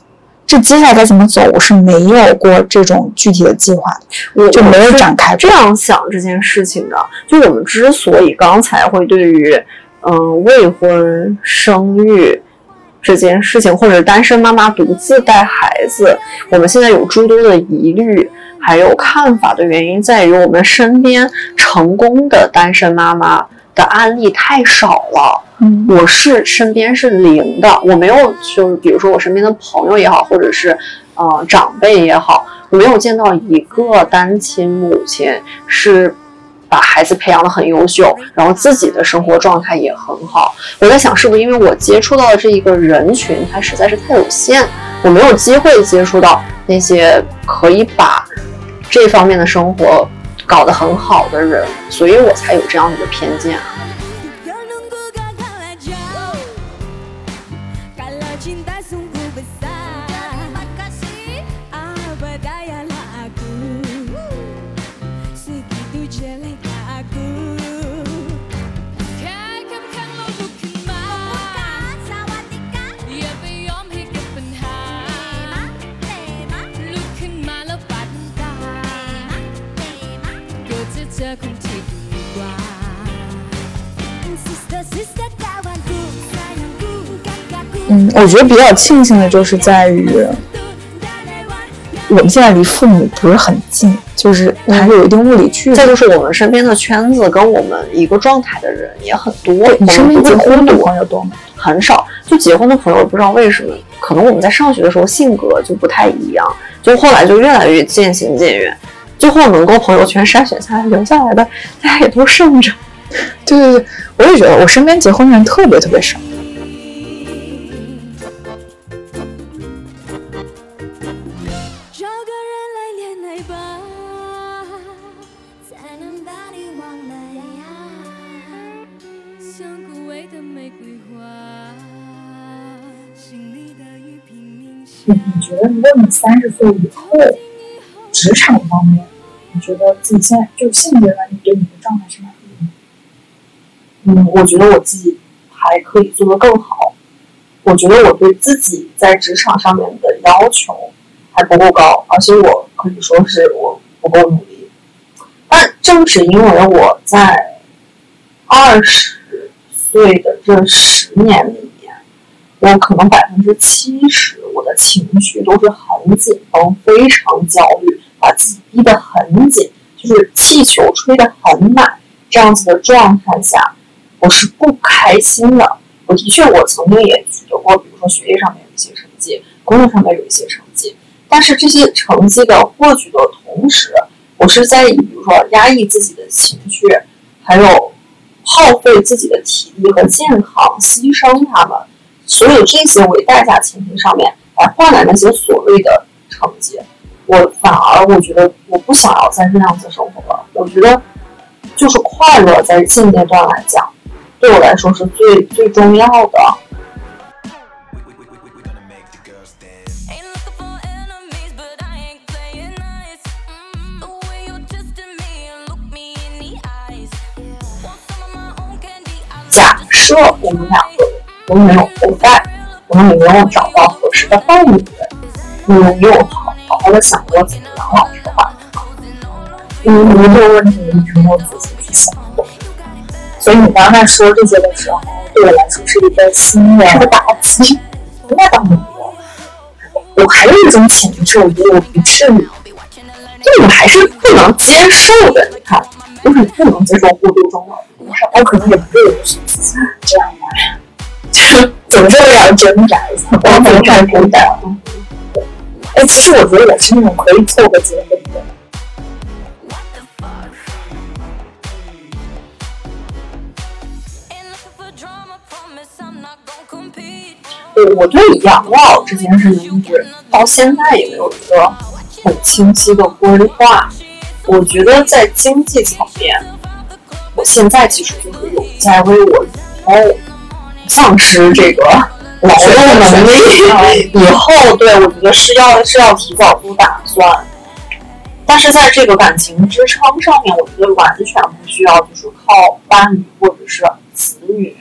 这接下来该怎么走，我是没有过这种具体的计划的，我就没有展开这样想这件事情的。就我们之所以刚才会对于嗯未婚生育这件事情，或者单身妈妈独自带孩子，我们现在有诸多的疑虑，还有看法的原因，在于我们身边成功的单身妈妈的案例太少了。嗯我是身边是零的，我没有就是比如说我身边的朋友也好，或者是呃长辈也好，我没有见到一个单亲母亲是把孩子培养的很优秀，然后自己的生活状态也很好。我在想，是不是因为我接触到的这一个人群，它实在是太有限，我没有机会接触到那些可以把这方面的生活搞得很好的人，所以我才有这样的偏见。嗯，我觉得比较庆幸的就是在于。我们现在离父母不是很近，就是还是有一定物理距离。再就是我们身边的圈子跟我们一个状态的人也很多，你身边结婚的朋友多吗？很少，就结婚的朋友不知道为什么可能我们在上学的时候性格就不太一样，就后来就越来越渐行渐远，最后能够朋友圈筛选下来留下来的，大家也都剩着。对对对，我也觉得我身边结婚的人特别特别少。找个人来恋爱吧，才能把你忘了呀。像枯萎的玫瑰花，心里的雨拼命下。你你觉得，如果你三十岁以后，职场方面，你觉得自己现在就现阶段你对你的状态是满意吗？嗯，我觉得我自己还可以做得更好。我觉得我对自己在职场上面的要求还不够高，而且我可以说是我不够努力。但正是因为我在二十岁的这十年里面，我可能百分之七十我的情绪都是很紧绷，非常焦虑，把自己逼得很紧，就是气球吹得很满，这样子的状态下，我是不开心的。我的确，我曾经也取得过，比如说学业上面有一些成绩，工作上面有一些成绩，但是这些成绩的获取的同时，我是在以比如说压抑自己的情绪，还有耗费自己的体力和健康，牺牲他们，所有这些为代价前提上面来换来那些所谓的成绩，我反而我觉得我不想要再这样子生活了。我觉得就是快乐在现阶段来讲，对我来说是最最重要的。假设我们两个都没有后代，我们也没有找到合适的伴侣。你们有好好好的想过怎么养老这个话题吗？嗯，我这个问题你没有仔细去想过。所以你刚才说这些的时候，对我来说是一个新的打击。那倒没有，我还有一种潜意识，我觉得我不至于，就我还是不能接受的。你看，就是你不能接受过度终老这件事儿。我可能也不允许自己这样吧，就总是要挣扎一下，我很看挣扎。哎，其实我觉得我是那种可以凑合结婚的。我我对养老这件事情，一直到现在也没有一个很清晰的规划。我觉得在经济层面，我现在其实就是有在为我以后丧失这个劳动能力以后，对我觉得是要是要提早做打算。但是在这个感情支撑上面，我觉得完全不需要就是靠伴侣或者是子女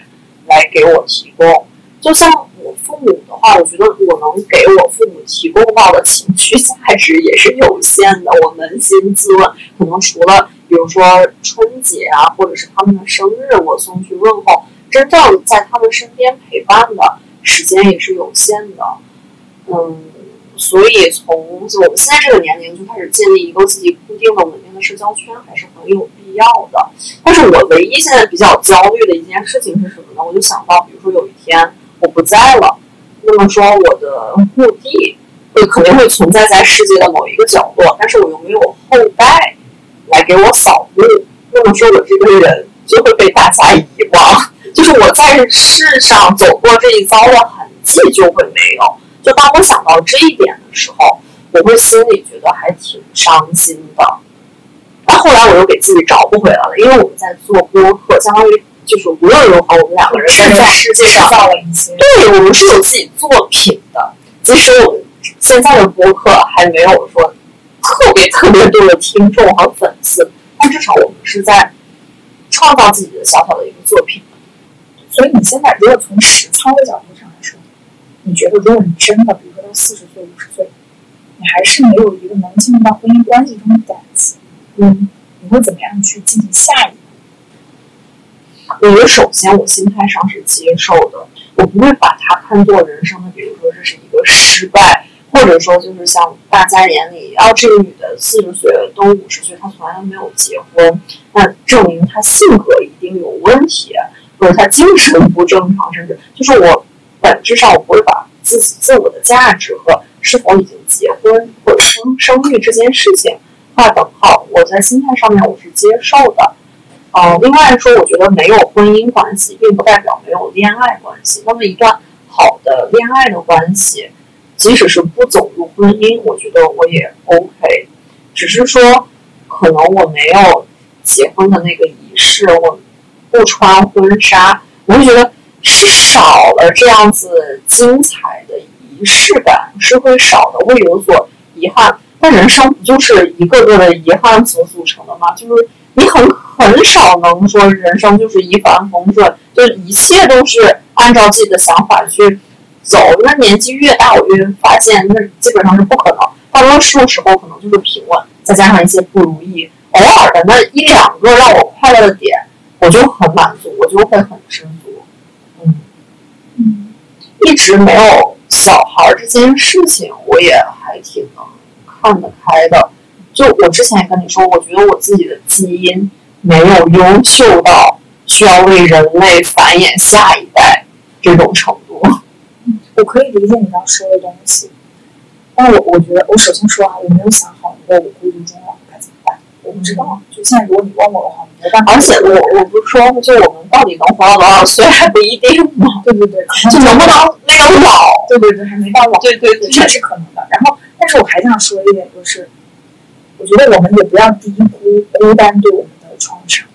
来给我提供。就像我父母的话，我觉得我能给我父母提供到的情绪价值也是有限的。我扪心自问，可能除了比如说春节啊，或者是他们的生日，我送去问候，真正在他们身边陪伴的时间也是有限的。嗯，所以从我们现在这个年龄就开始建立一个自己固定的、稳定的社交圈，还是很有必要的。但是我唯一现在比较焦虑的一件事情是什么呢？我就想到，比如说有一天我不在了，那么说我的墓地会肯定会存在在世界的某一个角落，但是我又没有后代来给我扫墓，那么说我这个人就会被大家遗忘，就是我在世上走过这一遭的痕迹就会没有。就当我想到这一点的时候，我会心里觉得还挺伤心的。但后来我又给自己找补回来了，因为我们在做播客，相当于就是无论如何，我们两个人是在世界上造了一些，对，我们是有自己作品的。即使我们现在的播客还没有说特别特别多的听众和粉丝，但至少我们是在创造自己的小小的一个作品。所以你现在如果从实操的角度上来说，你觉得如果你真的，比如说到四十岁、五十岁，你还是没有一个能进入到婚姻关系中的感情，嗯，你会怎么样去进行下一步？我觉得首先我心态上是接受的，我不会把它看作人生的，比如说这是一个失败，或者说就是像大家眼里，啊，这个女的四十岁都五十岁，她从来都没有结婚，那证明她性格一定有问题，或者他精神不正常，甚至就是我本质上我不会把自己自我的价值和是否已经结婚或者生生育这件事情划等号。我在心态上面我是接受的。呃，另外说，我觉得没有婚姻关系，并不代表没有恋爱关系。那么一段好的恋爱的关系，即使是不走入婚姻，我觉得我也 OK。只是说，可能我没有结婚的那个仪式，我不穿婚纱，我就觉得是少了这样子精彩的仪式感，是会少的，会有所遗憾。但人生不就是一个个的遗憾所组成的吗？就是你很很少能说人生就是一帆风顺，就是一切都是按照自己的想法去走。那年纪越大，我越发现那基本上是不可能。大多数时候可能就是平稳，再加上一些不如意，偶尔的那一两个让我快乐的点，我就很满足，我就会很知足。嗯嗯，一直没有小孩儿这件事情，我也还挺能看得开的。就我之前也跟你说，我觉得我自己的基因没有优秀到需要为人类繁衍下一代这种程度。我可以理解你要说的东西，但我我觉得，我首先说啊，我没有想好，我孤独终老该怎么办，我不知道。就现在，如果你问我的话，我没办法。而且我我不是说，就我们到底能活到多少岁还不一定吗？对对对，就能不能没有老？对对对，还没到老。对对对，这是可能的。然后，但是我还想说一点，就是我觉得我们也不要低估孤单对我们的创伤。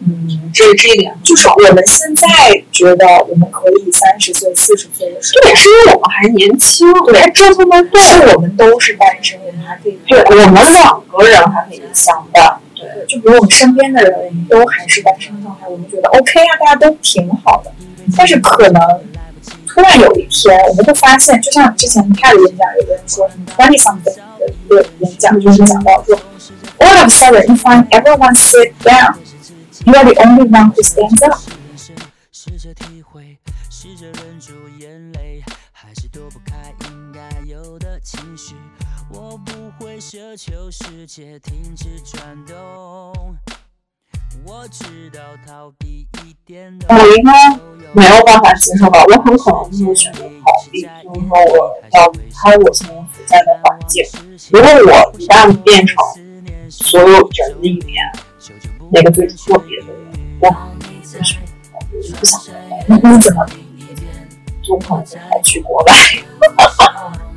嗯，这这一点就是我们现在觉得我们可以三十岁、四十岁的时候，这也是因为我们还年轻，对，还折腾得动，我们都是单身，我们还可以，对我们两个人还可以相伴，对，就比如我们身边的人都还是单身状态，我们觉得 OK 啊，大家都挺好的，但是可能突然有一天，我们会发现，就像之前开的演讲，有个人说，twenty something 的一个演讲，就是讲到说，all of a sudden you find everyone sit down。You are the only one who stands up。试着体会，试着忍住眼泪，还是躲不开应该有的情绪。我不会奢求世界停止转动，我知道逃避一点都我应该没有办法接受吧，我很可能就会选择逃避，就是说我要离开我现在所在的环境。如果我一旦变成所有人里面那个最特别的人，我就是我不想那你怎么就可能还去国外？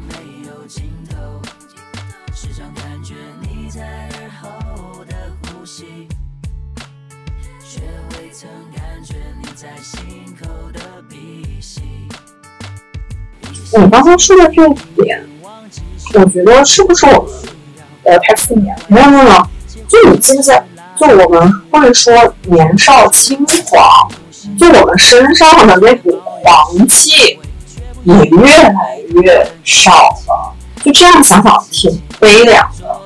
没有尽头，时常感觉你在耳后的呼吸，却未曾感觉你在心口的鼻息。你刚才说的这一点，我觉得是不是我们呃太负面了？没有没有没有，就你记不记得？就我们会说年少轻狂，就我们身上的那股狂气也越来越少了。就这样想想，挺悲凉的。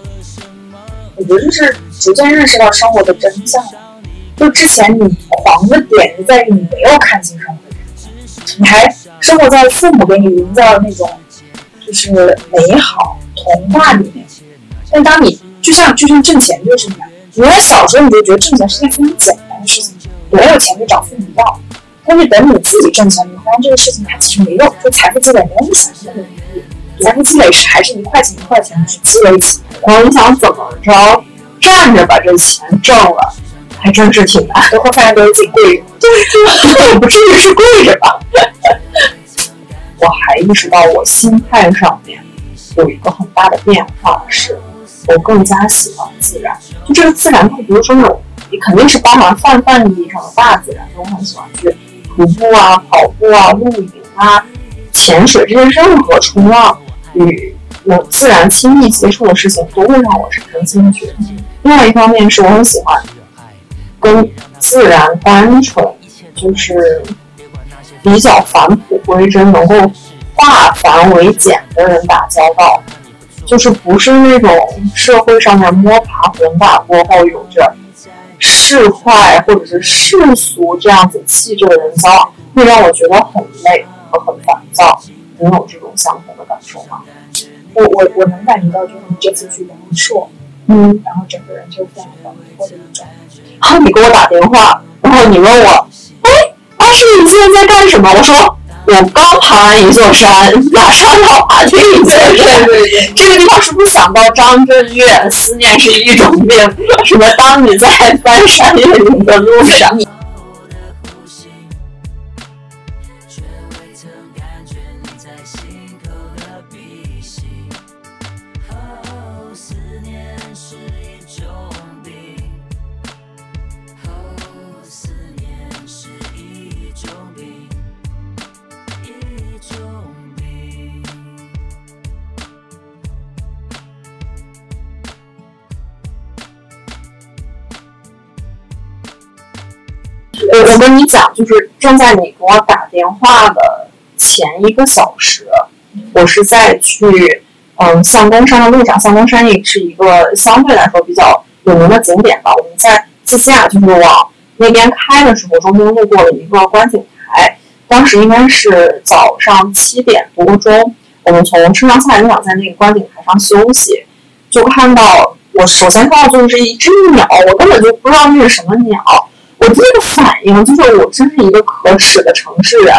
我觉得就是逐渐认识到生活的真相。就之前你狂的点就在于你没有看清生活，你还生活在父母给你营造的那种就是美好童话里面。但当你就像就像挣钱这个事情一样，你在小时候你就觉得挣钱是件非常简单的事情，没有钱就找父母要。但是等你自己挣钱，你发现这个事情它其实没用，就财富积累没有你想象的那么容易。财富积累是还是一块钱一块钱去积累起来的。然后你想怎么着站着把这钱挣了，还真是挺难。最后发现都是自己跪着，对，(laughs) 也不至于是跪着吧。我还意识到我心态上面有一个很大的变化是。我更加喜欢自然，就这个自然，它不是说那种，你肯定是包含泛泛意义上的大自然。我很喜欢去徒步啊、跑步啊、露营啊、潜水这些任何冲浪与有自然亲密接触的事情，都会让我产生兴趣。另外一方面是我很喜欢跟自然单纯，就是比较返璞归真，能够化繁为简的人打交道。就是不是那种社会上面摸爬滚打过后有着市侩或者是世俗这样子气质的人交往，会让我觉得很累和很烦躁。你有这种相同的感受吗？我我我能感觉到，就是你这次去阳朔，嗯，然后整个人就非常的或者一种，然后你给我打电话，然后你问我，哎，阿诗你现在在干什么？我说我刚爬完一座山，马上要爬另一座山。这个地方是不是想到张震岳“思念是一种病”？什么？当你在翻山越岭的路上，我跟你讲，就是正在你给我打电话的前一个小时，我是在去嗯象东山的路上。象东山也是一个相对来说比较有名的景点吧。我们在自驾就是往那边开的时候，中间路过了一个观景台，当时应该是早上七点多钟，我们从车上下来就想在那个观景台上休息，就看到我首先看到就是一只鸟，我根本就不知道那是什么鸟。我第一个反应就是，我真是一个可耻的城市人。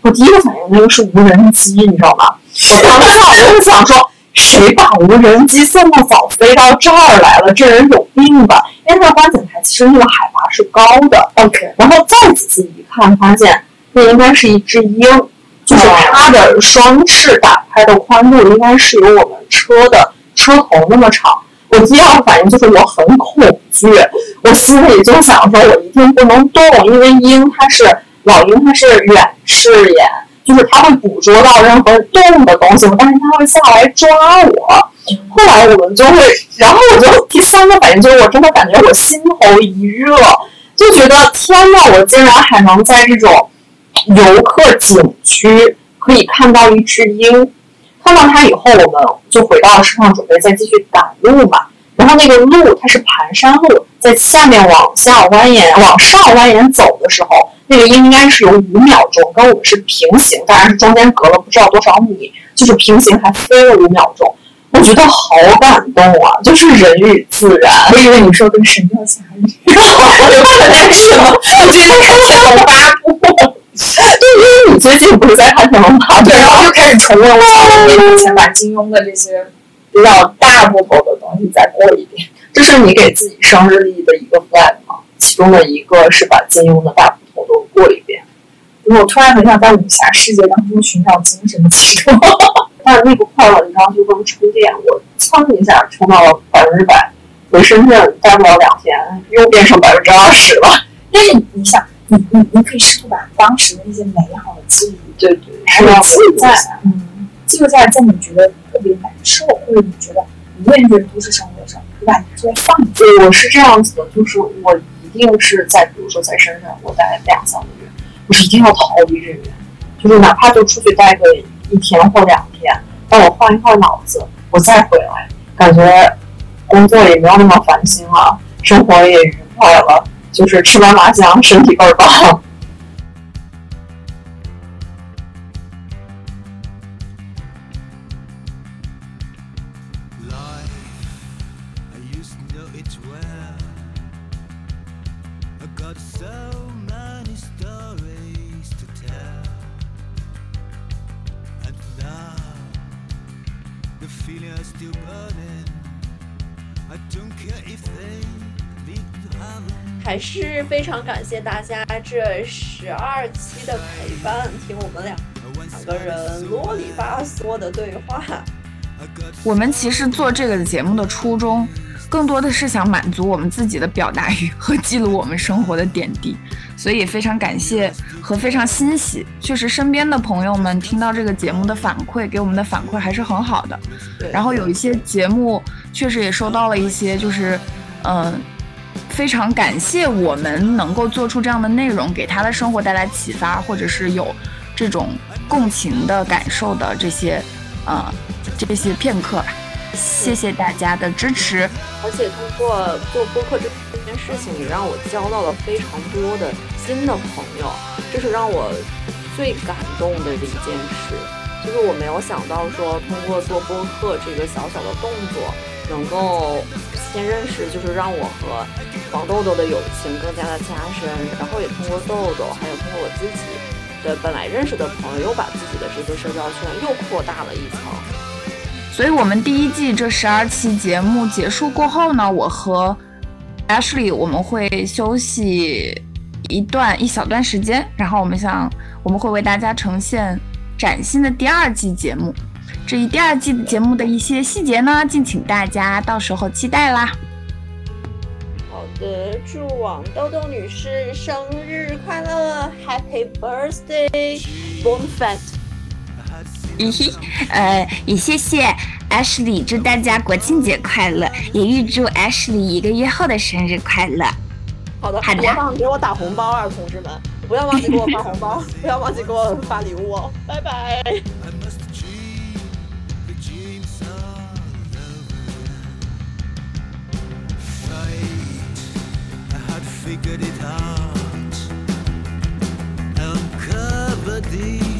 我第一个反应那个是无人机，你知道吗？我当时我就想说，谁把无人机这么早飞到这儿来了？这人有病吧？因为它观景台其实那个海拔是高的。OK，然后再仔细一看，发现那应该是一只鹰，就是它的双翅打开的宽度应该是有我们车的车头那么长。我第二个反应就是我很恐惧，我心里就想说，我一定不能动，因为鹰它是老鹰，它是远视眼，就是它会捕捉到任何动的东西，但是它会下来抓我。后来我们就会，然后我就第三个反应就是，我真的感觉我心头一热，就觉得天呐，我竟然还能在这种游客景区可以看到一只鹰。看到它以后，我们就回到车上，准备再继续赶路嘛。然后那个路它是盘山路，在下面往下蜿蜒、往上蜿蜒走的时候，那个应该是有五秒钟跟我们是平行，当然是中间隔了不知道多少米，就是平行还飞了五秒钟。我觉得好感动啊，就是人与自然。我以为你说跟《神雕侠侣》有可能是吗？我今天看《天龙八部》，对，因为你最近不是在看《天龙八部》对，然后就开始重温我以前把金庸的这些比较大部头的东西再过一遍。这是你给自己生日立的一个 flag 吗？其中的一个是把金庸的大部头都过一遍。我突然很想在武侠世界当中寻找精神寄托。(laughs) 但是那个快乐，你知道就跟充电，我蹭一下充到了百分之百，回深圳待不了两天，又变成百分之二十了。(laughs) 但是你想，你你你可以试图把当时的那些美好的记忆，对对，还录在，嗯，记录在，在你觉得特别难受，或者你觉得无论是都市生活上，对吧？你还是会放弃。对，我是这样子的，就是我一定是在，比如说在深圳，我待两三个月，我是一定要逃离这边，就是哪怕就出去待个一天或两天，让我换一换脑子，我再回来，感觉工作也没有那么烦心了，生活也愉快了，就是吃完麻香，身体倍儿棒。非常感谢大家这十二期的陪伴，听我们俩两个人啰里吧嗦的对话。我们其实做这个节目的初衷，更多的是想满足我们自己的表达欲和记录我们生活的点滴，所以非常感谢和非常欣喜。确实，身边的朋友们听到这个节目的反馈，给我们的反馈还是很好的。对然后有一些节目确实也收到了一些，就是嗯、非常感谢我们能够做出这样的内容，给他的生活带来启发，或者是有这种共情的感受的这些呃这些片刻吧。谢谢大家的支持。而且通过做播客这这件事情，也让我交到了非常多的新的朋友，这是让我最感动的一件事。就是我没有想到说，通过做播客这个小小的动作，能够先认识，就是让我和黄豆豆的友情更加的加深，然后也通过豆豆，还有通过我自己，的本来认识的朋友，又把自己的这个社交圈又扩大了一层。所以，我们第一季这十二期节目结束过后呢，我和 Ashley 我们会休息一段一小段时间，然后我们想我们会为大家呈现崭新的第二季节目。至于第二季的节目的一些细节呢，敬请大家到时候期待啦。好的，祝王豆豆女士生日快乐，Happy Birthday，Bon Fat。咦嘿，呃，也谢谢 Ashley，祝大家国庆节快乐，也预祝 Ashley 一个月后的生日快乐。好的，好的别忘了给我打红包啊，同志们，不要忘记给我发红包，(laughs) 不要忘记给我发礼物哦，拜拜。Figured it out. Uncovered the